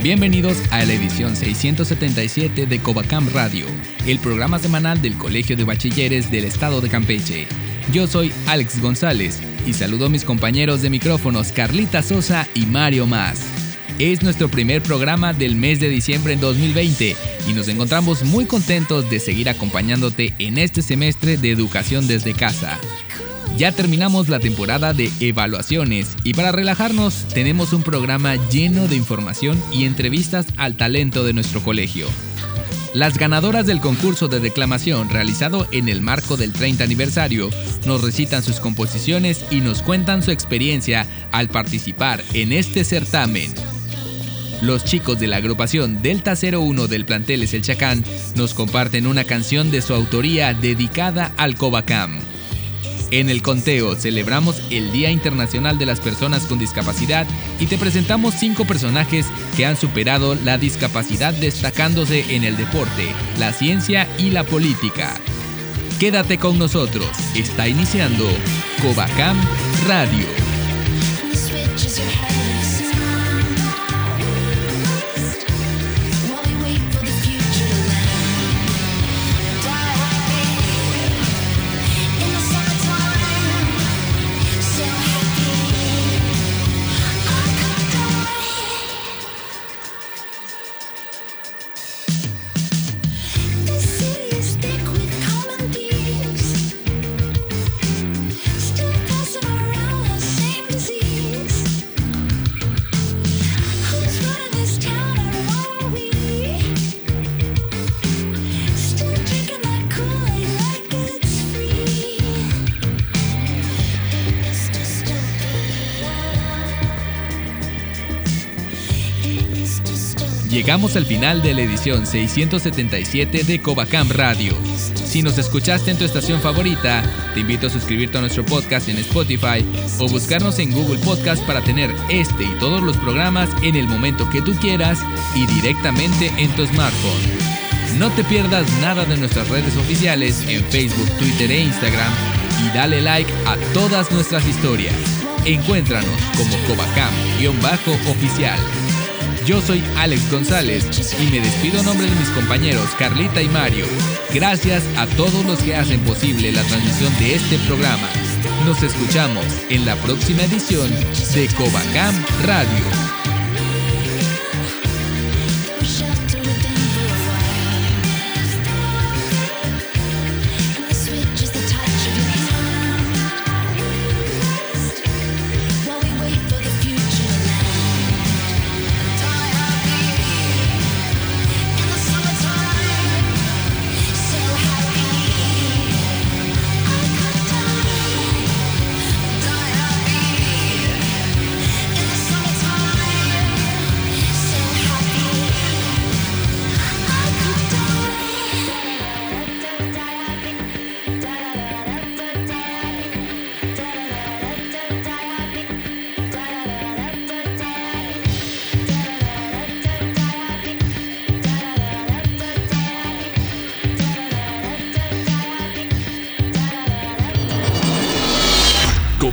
Bienvenidos a la edición 677 de Covacam Radio, el programa semanal del Colegio de Bachilleres del Estado de Campeche. Yo soy Alex González y saludo a mis compañeros de micrófonos Carlita Sosa y Mario Más. Es nuestro primer programa del mes de diciembre en 2020 y nos encontramos muy contentos de seguir acompañándote en este semestre de educación desde casa. Ya terminamos la temporada de evaluaciones y para relajarnos tenemos un programa lleno de información y entrevistas al talento de nuestro colegio. Las ganadoras del concurso de declamación realizado en el marco del 30 aniversario nos recitan sus composiciones y nos cuentan su experiencia al participar en este certamen. Los chicos de la agrupación Delta 01 del plantel Es el Chacán nos comparten una canción de su autoría dedicada al Covacam. En el conteo celebramos el Día Internacional de las Personas con Discapacidad y te presentamos cinco personajes que han superado la discapacidad destacándose en el deporte, la ciencia y la política. Quédate con nosotros, está iniciando Covacam Radio. Llegamos al final de la edición 677 de Covacam Radio. Si nos escuchaste en tu estación favorita, te invito a suscribirte a nuestro podcast en Spotify o buscarnos en Google Podcast para tener este y todos los programas en el momento que tú quieras y directamente en tu smartphone. No te pierdas nada de nuestras redes oficiales en Facebook, Twitter e Instagram y dale like a todas nuestras historias. Encuéntranos como Covacam-oficial. Yo soy Alex González y me despido en nombre de mis compañeros Carlita y Mario. Gracias a todos los que hacen posible la transmisión de este programa. Nos escuchamos en la próxima edición de Covacam Radio.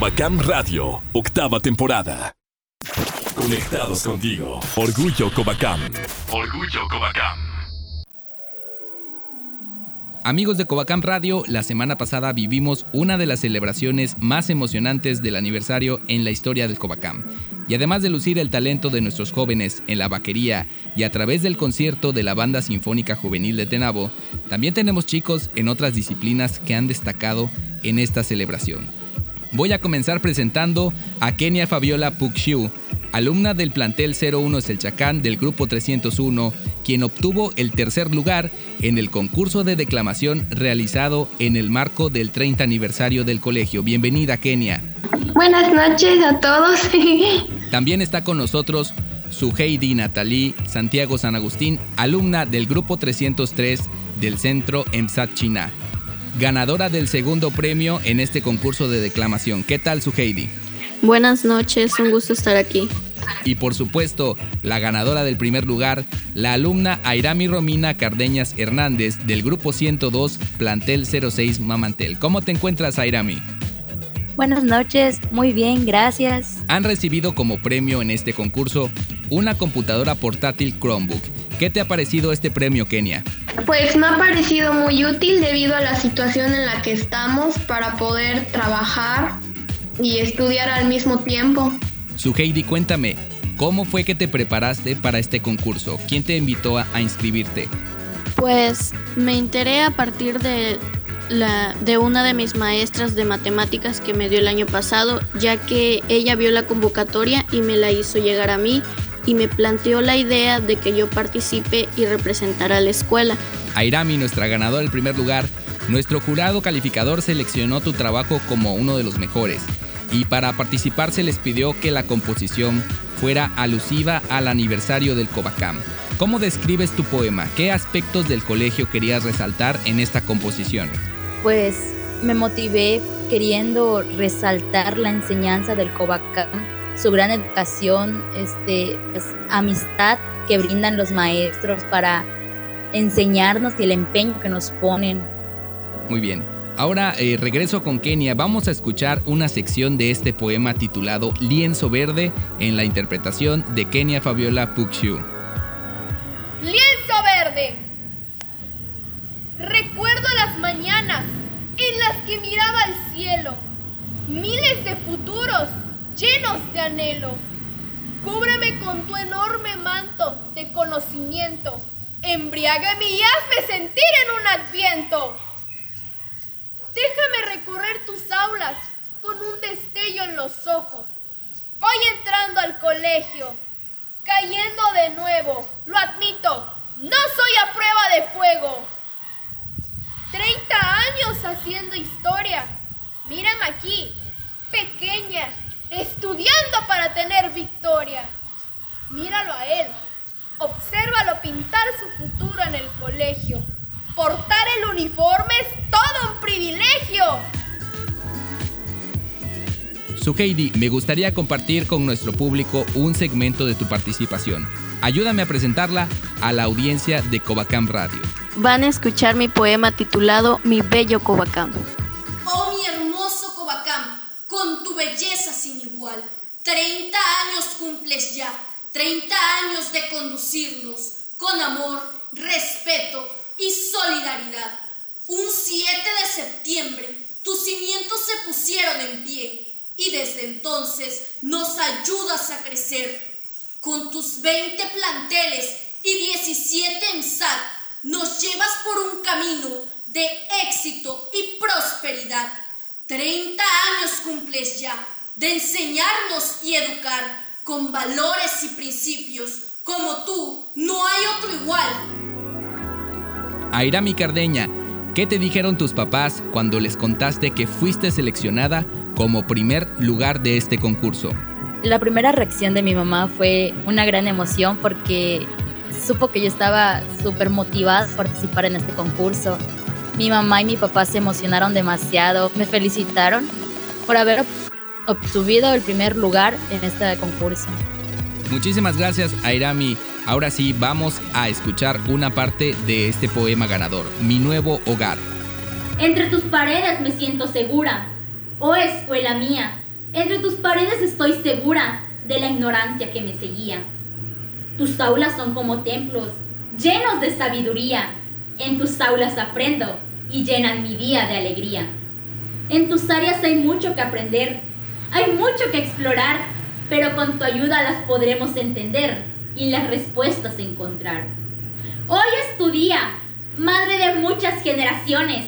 Covacam Radio, octava temporada. Conectados contigo. Orgullo Covacam. Orgullo Covacam. Amigos de Covacam Radio, la semana pasada vivimos una de las celebraciones más emocionantes del aniversario en la historia del Covacam. Y además de lucir el talento de nuestros jóvenes en la vaquería y a través del concierto de la Banda Sinfónica Juvenil de Tenabo, también tenemos chicos en otras disciplinas que han destacado en esta celebración. Voy a comenzar presentando a Kenia Fabiola Pukshu, alumna del plantel 01 Selchacán del grupo 301, quien obtuvo el tercer lugar en el concurso de declamación realizado en el marco del 30 aniversario del colegio. Bienvenida, Kenia. Buenas noches a todos. También está con nosotros su Heidi Natalie Santiago San Agustín, alumna del grupo 303 del Centro EMSAT China, ganadora del segundo premio en este concurso de declamación. ¿Qué tal, su Heidi? Buenas noches, un gusto estar aquí. Y por supuesto, la ganadora del primer lugar, la alumna Airami Romina Cardeñas Hernández del grupo 102, plantel 06 Mamantel. ¿Cómo te encuentras, Airami? Buenas noches, muy bien, gracias. Han recibido como premio en este concurso una computadora portátil Chromebook. ¿Qué te ha parecido este premio, Kenia? Pues me ha parecido muy útil debido a la situación en la que estamos para poder trabajar y estudiar al mismo tiempo. Su Heidi, cuéntame, ¿cómo fue que te preparaste para este concurso? ¿Quién te invitó a, a inscribirte? Pues me enteré a partir de la, de una de mis maestras de matemáticas que me dio el año pasado, ya que ella vio la convocatoria y me la hizo llegar a mí y me planteó la idea de que yo participe y representara a la escuela. Airami, nuestra ganadora del primer lugar, nuestro jurado calificador seleccionó tu trabajo como uno de los mejores y para participar se les pidió que la composición fuera alusiva al aniversario del Covacam. ¿Cómo describes tu poema? ¿Qué aspectos del colegio querías resaltar en esta composición? Pues me motivé queriendo resaltar la enseñanza del Covacam, su gran educación, este, pues, amistad que brindan los maestros para enseñarnos y el empeño que nos ponen. Muy bien. Ahora eh, regreso con Kenia. Vamos a escuchar una sección de este poema titulado Lienzo Verde en la interpretación de Kenia Fabiola Pukshu. Lienzo Verde. Recuerdo las mañanas en las que miraba al cielo, miles de futuros llenos de anhelo. Cúbreme con tu enorme manto de conocimiento, embriágame y hazme sentir en un adviento. Déjame recorrer tus aulas con un destello en los ojos. Voy entrando al colegio, cayendo de nuevo, lo admito, no soy a prueba de fuego. Treinta años haciendo historia. Mírame aquí, pequeña, estudiando para tener victoria. Míralo a él, obsérvalo pintar su futuro en el colegio. Portar el uniforme es todo un privilegio. Su Heidi, me gustaría compartir con nuestro público un segmento de tu participación. Ayúdame a presentarla a la audiencia de Covacam Radio. Van a escuchar mi poema titulado Mi bello Covacam. Belleza sin igual, 30 años cumples ya, 30 años de conducirnos con amor, respeto y solidaridad. Un 7 de septiembre tus cimientos se pusieron en pie y desde entonces nos ayudas a crecer. Con tus 20 planteles y 17 en SAT nos llevas por un camino de éxito y prosperidad. 30 años cumples ya de enseñarnos y educar con valores y principios. Como tú, no hay otro igual. Airami Cardeña, ¿qué te dijeron tus papás cuando les contaste que fuiste seleccionada como primer lugar de este concurso? La primera reacción de mi mamá fue una gran emoción porque supo que yo estaba súper motivada a participar en este concurso. Mi mamá y mi papá se emocionaron demasiado, me felicitaron por haber obtenido el primer lugar en este concurso. Muchísimas gracias, Airami. Ahora sí, vamos a escuchar una parte de este poema ganador, Mi nuevo hogar. Entre tus paredes me siento segura, oh escuela mía, entre tus paredes estoy segura de la ignorancia que me seguía. Tus aulas son como templos, llenos de sabiduría. En tus aulas aprendo y llenan mi día de alegría. En tus áreas hay mucho que aprender, hay mucho que explorar, pero con tu ayuda las podremos entender y las respuestas encontrar. Hoy es tu día, madre de muchas generaciones.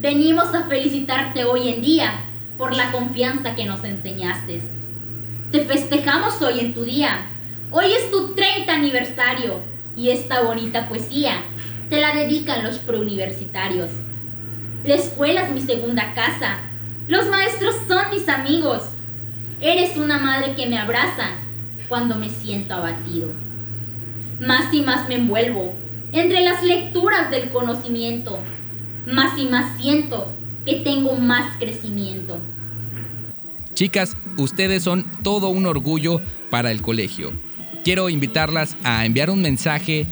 Venimos a felicitarte hoy en día por la confianza que nos enseñaste. Te festejamos hoy en tu día. Hoy es tu 30 aniversario y esta bonita poesía te la dedican los preuniversitarios. La escuela es mi segunda casa. Los maestros son mis amigos. Eres una madre que me abraza cuando me siento abatido. Más y más me envuelvo entre las lecturas del conocimiento. Más y más siento que tengo más crecimiento. Chicas, ustedes son todo un orgullo para el colegio. Quiero invitarlas a enviar un mensaje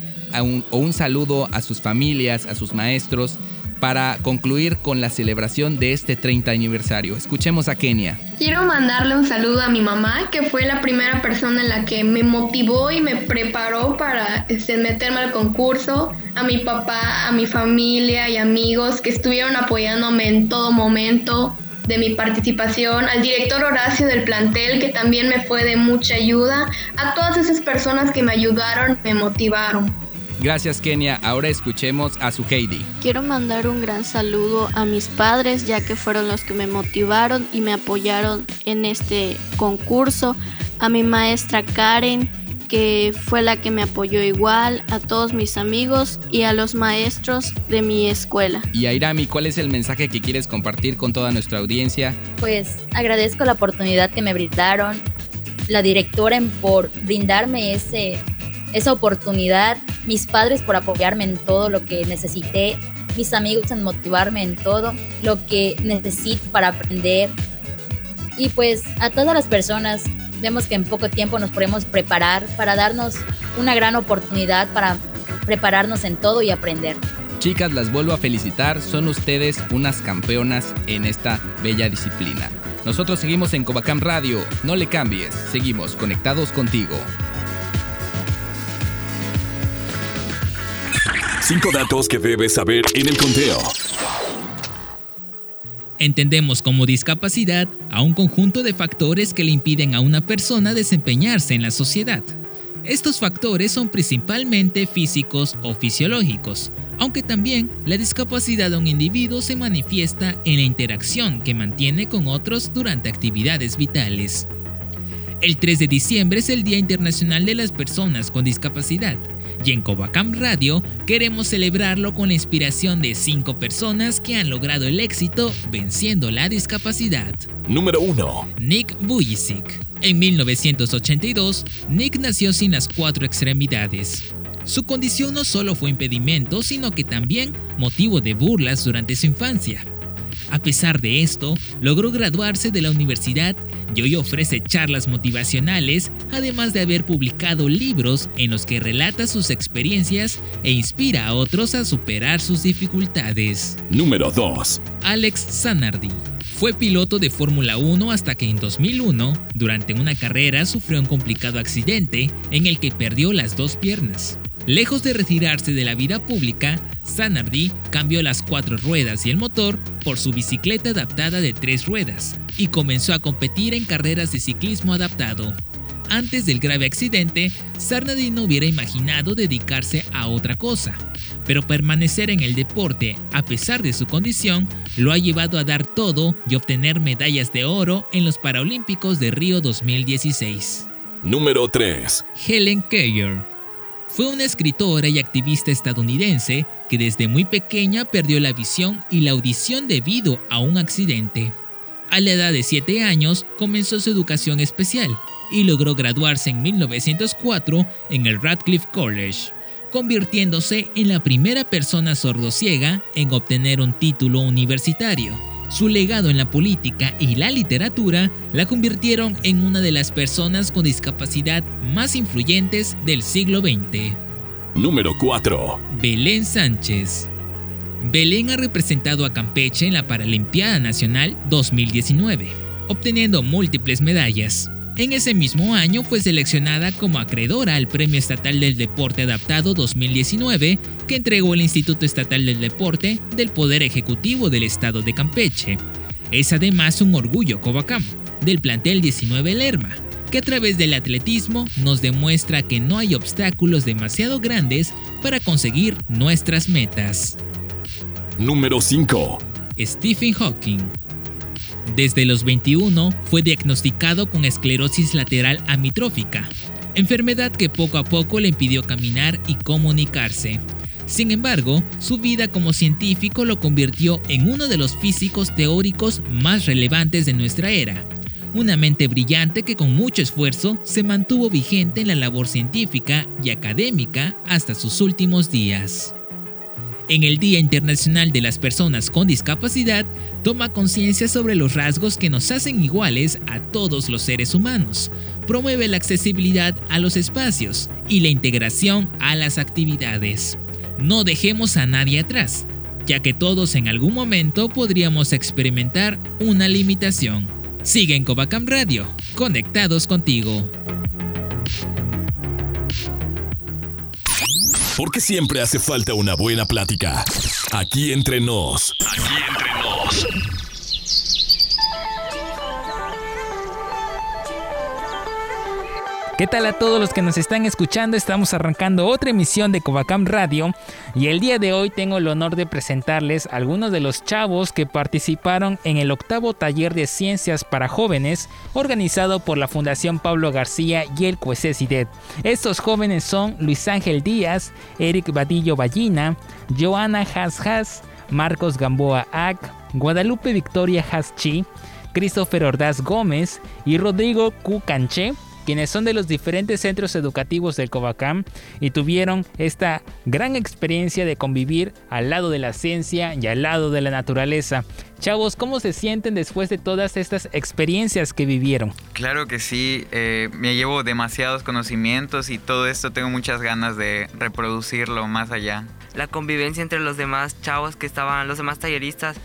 o un saludo a sus familias, a sus maestros, para concluir con la celebración de este 30 aniversario. Escuchemos a Kenia. Quiero mandarle un saludo a mi mamá, que fue la primera persona en la que me motivó y me preparó para este, meterme al concurso, a mi papá, a mi familia y amigos que estuvieron apoyándome en todo momento de mi participación, al director Horacio del plantel, que también me fue de mucha ayuda, a todas esas personas que me ayudaron, me motivaron. Gracias Kenia, ahora escuchemos a su Heidi. Quiero mandar un gran saludo a mis padres ya que fueron los que me motivaron y me apoyaron en este concurso, a mi maestra Karen que fue la que me apoyó igual, a todos mis amigos y a los maestros de mi escuela. Y Airami, ¿cuál es el mensaje que quieres compartir con toda nuestra audiencia? Pues agradezco la oportunidad que me brindaron, la directora por brindarme ese, esa oportunidad, mis padres por apoyarme en todo lo que necesité, mis amigos en motivarme en todo lo que necesito para aprender. Y pues a todas las personas vemos que en poco tiempo nos podemos preparar para darnos una gran oportunidad para prepararnos en todo y aprender. Chicas, las vuelvo a felicitar, son ustedes unas campeonas en esta bella disciplina. Nosotros seguimos en Covacam Radio, no le cambies, seguimos conectados contigo. Cinco datos que debes saber en el conteo. Entendemos como discapacidad a un conjunto de factores que le impiden a una persona desempeñarse en la sociedad. Estos factores son principalmente físicos o fisiológicos, aunque también la discapacidad de un individuo se manifiesta en la interacción que mantiene con otros durante actividades vitales. El 3 de diciembre es el Día Internacional de las Personas con Discapacidad y en Covacam Radio queremos celebrarlo con la inspiración de cinco personas que han logrado el éxito venciendo la discapacidad. Número 1. Nick Vujicic. En 1982, Nick nació sin las cuatro extremidades. Su condición no solo fue impedimento, sino que también motivo de burlas durante su infancia. A pesar de esto, logró graduarse de la universidad y hoy ofrece charlas motivacionales, además de haber publicado libros en los que relata sus experiencias e inspira a otros a superar sus dificultades. Número 2. Alex Zanardi. Fue piloto de Fórmula 1 hasta que en 2001, durante una carrera, sufrió un complicado accidente en el que perdió las dos piernas. Lejos de retirarse de la vida pública, Sanardi cambió las cuatro ruedas y el motor por su bicicleta adaptada de tres ruedas y comenzó a competir en carreras de ciclismo adaptado. Antes del grave accidente, Sanardi no hubiera imaginado dedicarse a otra cosa, pero permanecer en el deporte a pesar de su condición lo ha llevado a dar todo y obtener medallas de oro en los Paralímpicos de Río 2016. Número 3. Helen Keller fue una escritora y activista estadounidense que desde muy pequeña perdió la visión y la audición debido a un accidente. A la edad de 7 años comenzó su educación especial y logró graduarse en 1904 en el Radcliffe College, convirtiéndose en la primera persona sordociega en obtener un título universitario. Su legado en la política y la literatura la convirtieron en una de las personas con discapacidad más influyentes del siglo XX. Número 4. Belén Sánchez. Belén ha representado a Campeche en la Paralimpiada Nacional 2019, obteniendo múltiples medallas. En ese mismo año fue seleccionada como acreedora al Premio Estatal del Deporte Adaptado 2019 que entregó el Instituto Estatal del Deporte del Poder Ejecutivo del Estado de Campeche. Es además un orgullo Covacam, del plantel 19 Lerma, que a través del atletismo nos demuestra que no hay obstáculos demasiado grandes para conseguir nuestras metas. Número 5. Stephen Hawking desde los 21 fue diagnosticado con esclerosis lateral amitrófica, enfermedad que poco a poco le impidió caminar y comunicarse. Sin embargo, su vida como científico lo convirtió en uno de los físicos teóricos más relevantes de nuestra era. una mente brillante que con mucho esfuerzo se mantuvo vigente en la labor científica y académica hasta sus últimos días. En el Día Internacional de las Personas con Discapacidad, toma conciencia sobre los rasgos que nos hacen iguales a todos los seres humanos, promueve la accesibilidad a los espacios y la integración a las actividades. No dejemos a nadie atrás, ya que todos en algún momento podríamos experimentar una limitación. Sigue en Covacam Radio, conectados contigo. Porque siempre hace falta una buena plática. Aquí entre nos. Aquí entre nos. ¿Qué tal a todos los que nos están escuchando? Estamos arrancando otra emisión de Covacam Radio y el día de hoy tengo el honor de presentarles a algunos de los chavos que participaron en el octavo taller de ciencias para jóvenes organizado por la Fundación Pablo García y el CUECESIDET. Estos jóvenes son Luis Ángel Díaz, Eric Badillo Ballina, Joana Has Marcos Gamboa Ac, Guadalupe Victoria Haschi, Christopher Ordaz Gómez y Rodrigo Cucanche quienes son de los diferentes centros educativos del Covacam y tuvieron esta gran experiencia de convivir al lado de la ciencia y al lado de la naturaleza. Chavos, ¿cómo se sienten después de todas estas experiencias que vivieron? Claro que sí, eh, me llevo demasiados conocimientos y todo esto tengo muchas ganas de reproducirlo más allá. La convivencia entre los demás chavos que estaban, los demás talleristas,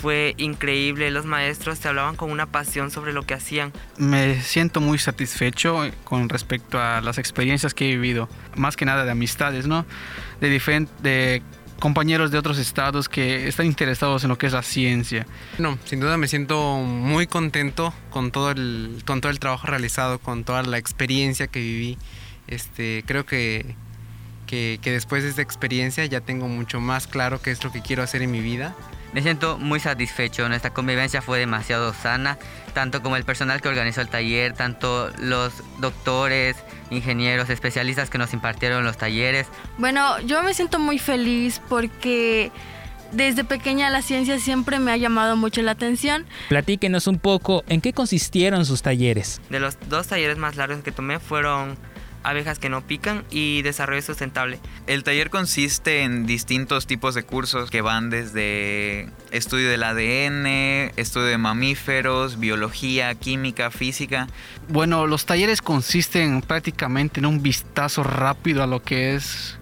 fue increíble. Los maestros te hablaban con una pasión sobre lo que hacían. Me siento muy satisfecho con respecto a las experiencias que he vivido, más que nada de amistades, ¿no? De diferentes compañeros de otros estados que están interesados en lo que es la ciencia. No, sin duda me siento muy contento con todo el, con todo el trabajo realizado, con toda la experiencia que viví. Este, creo que, que, que después de esta experiencia ya tengo mucho más claro qué es lo que quiero hacer en mi vida. Me siento muy satisfecho, nuestra convivencia fue demasiado sana, tanto como el personal que organizó el taller, tanto los doctores, ingenieros, especialistas que nos impartieron los talleres. Bueno, yo me siento muy feliz porque desde pequeña la ciencia siempre me ha llamado mucho la atención. Platíquenos un poco en qué consistieron sus talleres. De los dos talleres más largos que tomé fueron abejas que no pican y desarrollo sustentable. El taller consiste en distintos tipos de cursos que van desde estudio del ADN, estudio de mamíferos, biología, química, física. Bueno, los talleres consisten prácticamente en un vistazo rápido a lo que es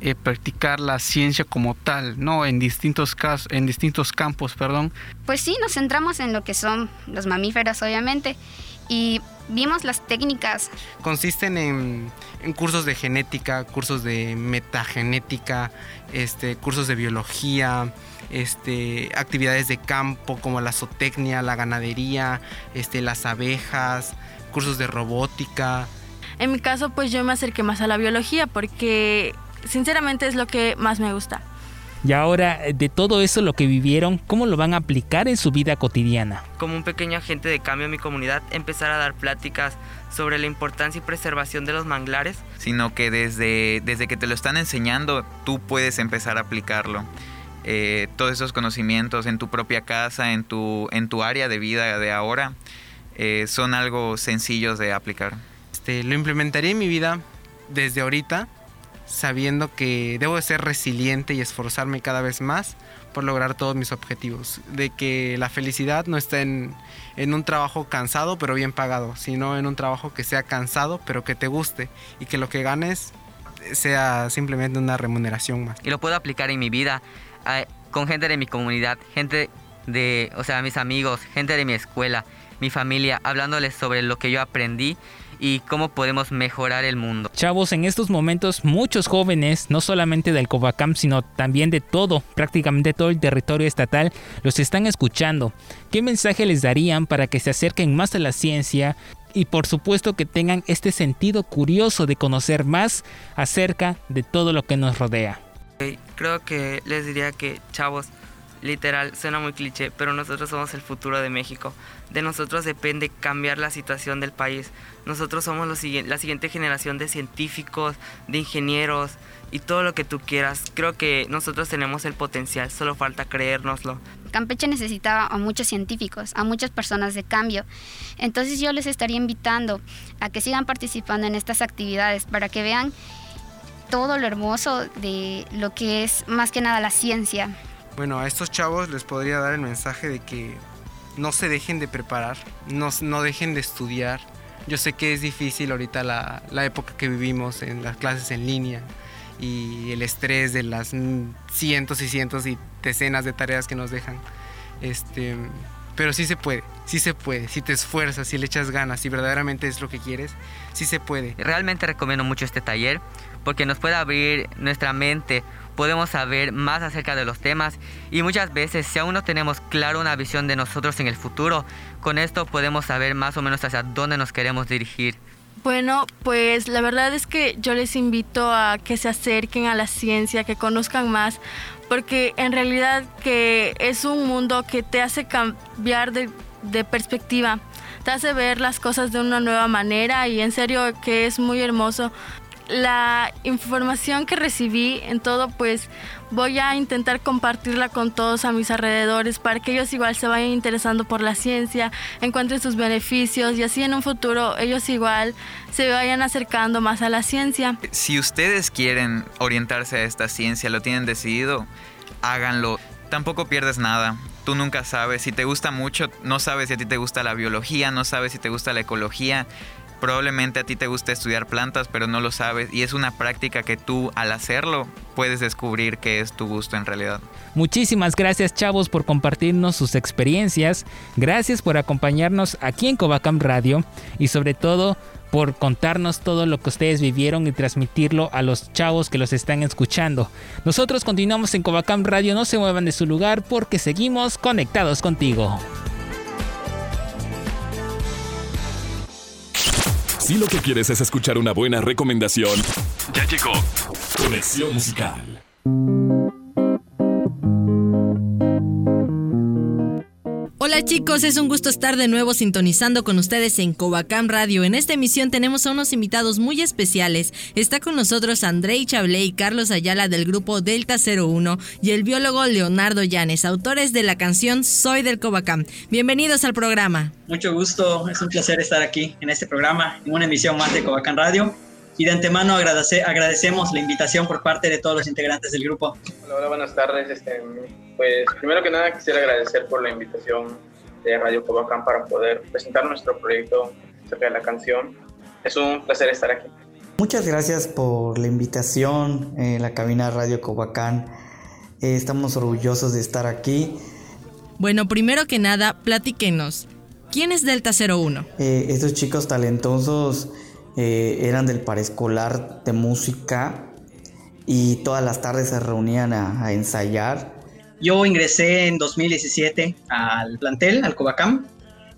eh, practicar la ciencia como tal, ¿no? En distintos casos, en distintos campos, perdón. Pues sí, nos centramos en lo que son los mamíferos, obviamente, y vimos las técnicas. Consisten en, cursos de genética, cursos de metagenética, este, cursos de biología, este, actividades de campo como la zootecnia, la ganadería, este, las abejas, cursos de robótica. En mi caso, pues yo me acerqué más a la biología porque sinceramente es lo que más me gusta. Y ahora, de todo eso lo que vivieron, ¿cómo lo van a aplicar en su vida cotidiana? Como un pequeño agente de cambio en mi comunidad, empezar a dar pláticas sobre la importancia y preservación de los manglares. Sino que desde, desde que te lo están enseñando, tú puedes empezar a aplicarlo. Eh, todos esos conocimientos en tu propia casa, en tu, en tu área de vida de ahora, eh, son algo sencillos de aplicar. Este, lo implementaré en mi vida desde ahorita sabiendo que debo ser resiliente y esforzarme cada vez más por lograr todos mis objetivos. De que la felicidad no está en, en, un trabajo cansado pero bien pagado, sino en un trabajo que sea cansado pero que te guste y que lo que ganes sea simplemente una remuneración más. Y lo puedo aplicar en mi vida eh, con gente de mi comunidad, gente de, o sea, mis amigos, gente de mi escuela, mi familia, hablándoles sobre lo que yo aprendí y cómo podemos mejorar el mundo. Chavos, en estos momentos muchos jóvenes, no solamente del Covacam, sino también de todo, prácticamente todo el territorio estatal, los están escuchando. ¿Qué mensaje les darían para que se acerquen más a la ciencia y por supuesto que tengan este sentido curioso de conocer más acerca de todo lo que nos rodea? Creo que les diría que, chavos, Literal, suena muy cliché, pero nosotros somos el futuro de México. De nosotros depende cambiar la situación del país. Nosotros somos la siguiente generación de científicos, de ingenieros y todo lo que tú quieras. Creo que nosotros tenemos el potencial, solo falta creérnoslo. Campeche necesitaba a muchos científicos, a muchas personas de cambio. Entonces yo les estaría invitando a que sigan participando en estas actividades para que vean todo lo hermoso de lo que es más que nada la ciencia. Bueno, a estos chavos les podría dar el mensaje de que no se dejen de preparar, no, no dejen de estudiar. Yo sé que es difícil ahorita la, la época que vivimos en las clases en línea y el estrés de las cientos y cientos y decenas de tareas que nos dejan. Este, pero sí se puede, sí se puede. Si te esfuerzas, si le echas ganas, si verdaderamente es lo que quieres, sí se puede. Realmente recomiendo mucho este taller porque nos puede abrir nuestra mente, podemos saber más acerca de los temas y muchas veces si aún no tenemos claro una visión de nosotros en el futuro, con esto podemos saber más o menos hacia dónde nos queremos dirigir. Bueno, pues la verdad es que yo les invito a que se acerquen a la ciencia, que conozcan más, porque en realidad que es un mundo que te hace cambiar de, de perspectiva, te hace ver las cosas de una nueva manera y en serio que es muy hermoso la información que recibí en todo, pues voy a intentar compartirla con todos a mis alrededores para que ellos igual se vayan interesando por la ciencia, encuentren sus beneficios y así en un futuro ellos igual se vayan acercando más a la ciencia. Si ustedes quieren orientarse a esta ciencia, lo tienen decidido, háganlo. Tampoco pierdes nada. Tú nunca sabes. Si te gusta mucho, no sabes si a ti te gusta la biología, no sabes si te gusta la ecología probablemente a ti te gusta estudiar plantas, pero no lo sabes. Y es una práctica que tú al hacerlo puedes descubrir que es tu gusto en realidad. Muchísimas gracias chavos por compartirnos sus experiencias. Gracias por acompañarnos aquí en Covacam Radio. Y sobre todo por contarnos todo lo que ustedes vivieron y transmitirlo a los chavos que los están escuchando. Nosotros continuamos en Covacam Radio, no se muevan de su lugar porque seguimos conectados contigo. Si lo que quieres es escuchar una buena recomendación, ya llegó Conexión Musical. Hola chicos, es un gusto estar de nuevo sintonizando con ustedes en Covacam Radio. En esta emisión tenemos a unos invitados muy especiales. Está con nosotros Andrei Chablé y Carlos Ayala del grupo Delta 01 y el biólogo Leonardo Llanes, autores de la canción Soy del Covacam. Bienvenidos al programa. Mucho gusto, es un placer estar aquí en este programa, en una emisión más de Covacam Radio y de antemano agradecemos la invitación por parte de todos los integrantes del grupo. Hola, hola buenas tardes. Este, pues primero que nada quisiera agradecer por la invitación de Radio Cobacán para poder presentar nuestro proyecto acerca de la canción. Es un placer estar aquí. Muchas gracias por la invitación en la cabina Radio Cobacán. Eh, estamos orgullosos de estar aquí. Bueno, primero que nada, platíquenos. ¿Quién es Delta 01? Eh, estos chicos talentosos eh, eran del paraescolar de música y todas las tardes se reunían a, ensayar. Yo ingresé en 2017 al plantel, al Covacam.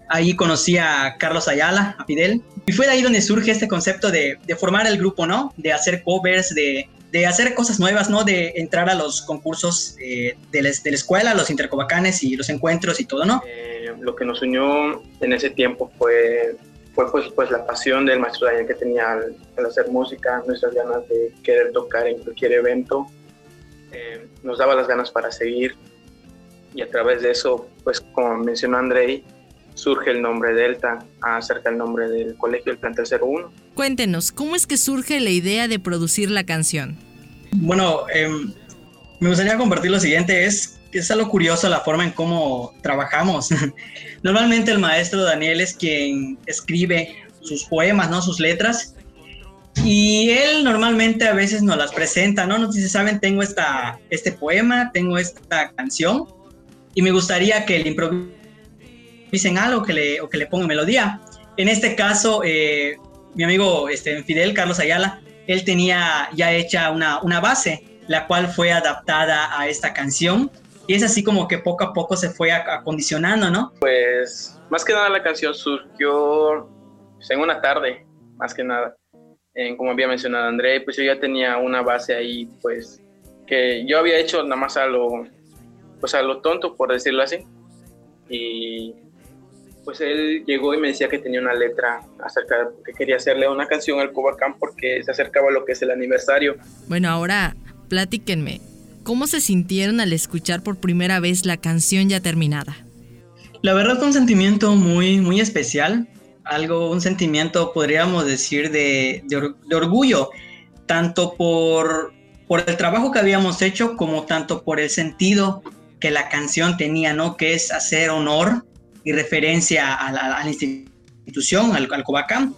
Ahí conocí a Carlos Ayala, a Fidel. Y fue de ahí donde surge este concepto de, formar el grupo, ¿no? De hacer covers, de, hacer cosas nuevas, ¿no? De entrar a los concursos eh, de, la, de, la, escuela, los intercovacanes y los encuentros y todo, ¿no? Eh, lo que nos unió en ese tiempo fue fue pues, pues la pasión del maestro Daniel que tenía al, hacer música, nuestras ganas de querer tocar en cualquier evento, eh, nos daba las ganas para seguir y a través de eso, pues como mencionó Andrei, surge el nombre Delta acerca del nombre del colegio del Plantel 01. Cuéntenos, ¿cómo es que surge la idea de producir la canción? Bueno, em, me gustaría compartir lo siguiente, es es algo curioso la forma en cómo trabajamos. Normalmente el maestro Daniel es quien escribe sus poemas, ¿no? Sus letras. Y él normalmente a veces nos las presenta, ¿no? Nos dice, saben, tengo esta, este poema, tengo esta canción y me gustaría que le improvisen algo que le, o que le pongan melodía. En este caso, eh, mi amigo este, Fidel Carlos Ayala, él tenía ya hecha una, una base, la cual fue adaptada a esta canción y es así como que poco a poco se fue acondicionando, ¿no? Pues más que nada la canción surgió pues, en una tarde, más que nada. como había mencionado André, pues yo ya tenía una base ahí, pues que yo había hecho nada más a lo, pues a lo tonto, por decirlo así. Y pues él llegó y me decía que tenía una letra acerca de que quería hacerle una canción al Cubacán porque se acercaba a lo que es el aniversario. Bueno, ahora platíquenme, ¿cómo se sintieron al escuchar por primera vez la canción ya terminada? La verdad fue un sentimiento muy, muy especial, algo, un sentimiento podríamos decir de, de, orgullo, tanto por, por el trabajo que habíamos hecho como tanto por el sentido que la canción tenía, ¿no? Que es hacer honor y referencia a la, institución, al, al Cobacam.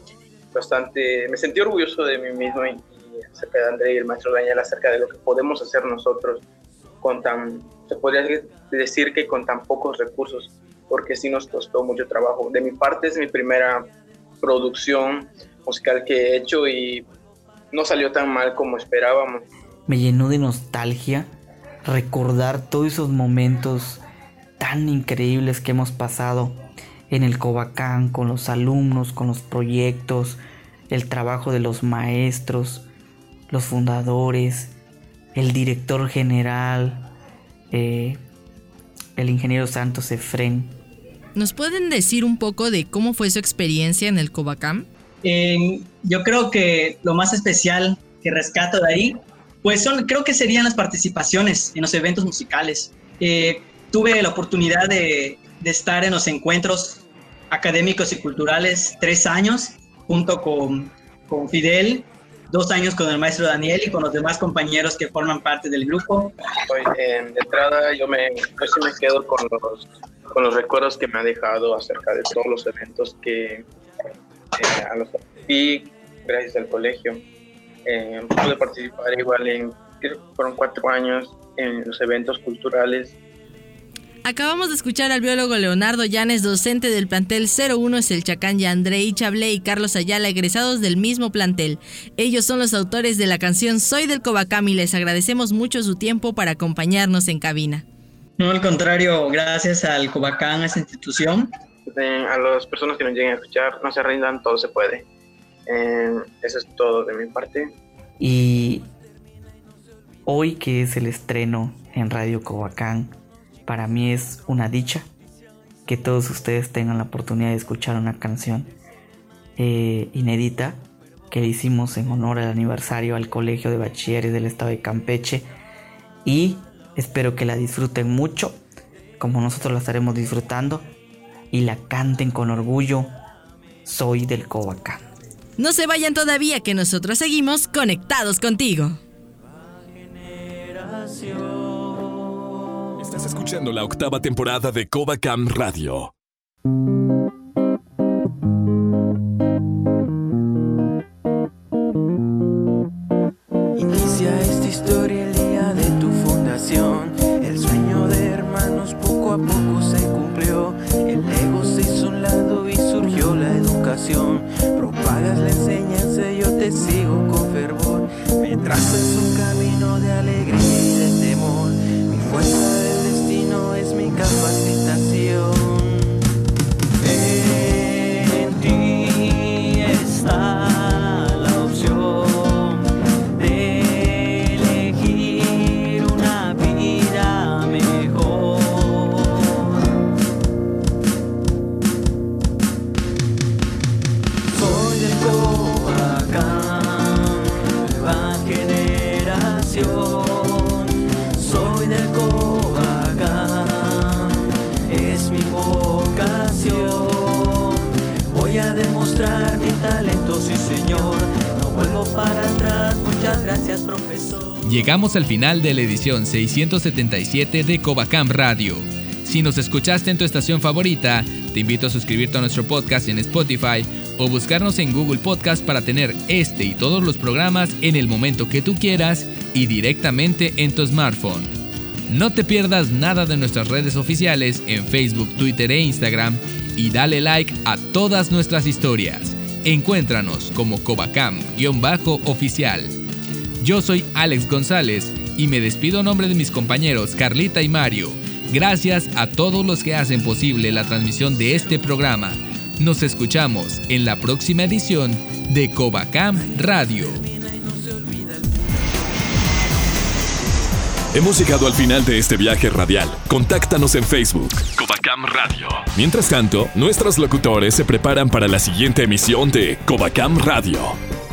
Bastante, me sentí orgulloso de mí mismo y, acerca de André y el maestro Daniel acerca de lo que podemos hacer nosotros con tan, se podría decir que con tan pocos recursos, porque sí nos costó mucho trabajo. De mi parte es mi primera producción musical que he hecho y no salió tan mal como esperábamos. Me llenó de nostalgia recordar todos esos momentos tan increíbles que hemos pasado en el Cobacán con los alumnos, con los proyectos, el trabajo de los maestros, los fundadores, el director general, eh, el ingeniero Santos Efren. ¿Nos pueden decir un poco de cómo fue su experiencia en el Cobacán? yo creo que lo más especial que rescato de ahí, pues son, creo que serían las participaciones en los eventos musicales. Eh, tuve la oportunidad de, estar en los encuentros académicos y culturales tres años junto con, con, Fidel, dos años con el maestro Daniel y con los demás compañeros que forman parte del grupo. de entrada yo, me, yo sí me quedo con los, con los recuerdos que me ha dejado acerca de todos los eventos que eh, a los vi gracias al colegio. Eh, pude participar igual en, fueron cuatro años en los eventos culturales Acabamos de escuchar al biólogo Leonardo Llanes, docente del plantel 01 Selchacán y Andrei Chablé y Carlos Ayala, egresados del mismo plantel. Ellos son los autores de la canción Soy del Cobacam y les agradecemos mucho su tiempo para acompañarnos en cabina. No, al contrario, gracias al Cobacán, a esa institución. a las personas que nos lleguen a escuchar, no se rindan, todo se puede. Eh, eso es todo de mi parte. Y hoy que es el estreno en Radio Cobacán, para mí es una dicha que todos ustedes tengan la oportunidad de escuchar una canción eh, inédita que hicimos en honor al aniversario al Colegio de Bachilleres del Estado de Campeche y espero que la disfruten mucho como nosotros la estaremos disfrutando y la canten con orgullo. Soy del Covacán. No se vayan todavía que nosotros seguimos conectados contigo. Escuchando la octava temporada de Cam Radio. Inicia esta historia el día de tu fundación. El sueño de hermanos poco a poco se cumplió. El ego se hizo un lado y surgió la educación. Propagas la enseñanza, yo te sigo con fervor. Me trazas un Llegamos al final de la edición 677 de Covacam Radio. Si nos escuchaste en tu estación favorita, te invito a suscribirte a nuestro podcast en Spotify o buscarnos en Google Podcast para tener este y todos los programas en el momento que tú quieras y directamente en tu smartphone. No te pierdas nada de nuestras redes oficiales en Facebook, Twitter e Instagram y dale like a todas nuestras historias. Encuéntranos como Covacam-oficial. Yo soy Alex González y me despido a nombre de mis compañeros Carlita y Mario. Gracias a todos los que hacen posible la transmisión de este programa. Nos escuchamos en la próxima edición de Covacam Radio. Hemos llegado al final de este viaje radial. Contáctanos en Facebook, Covacam Radio. Mientras tanto, nuestros locutores se preparan para la siguiente emisión de Covacam Radio.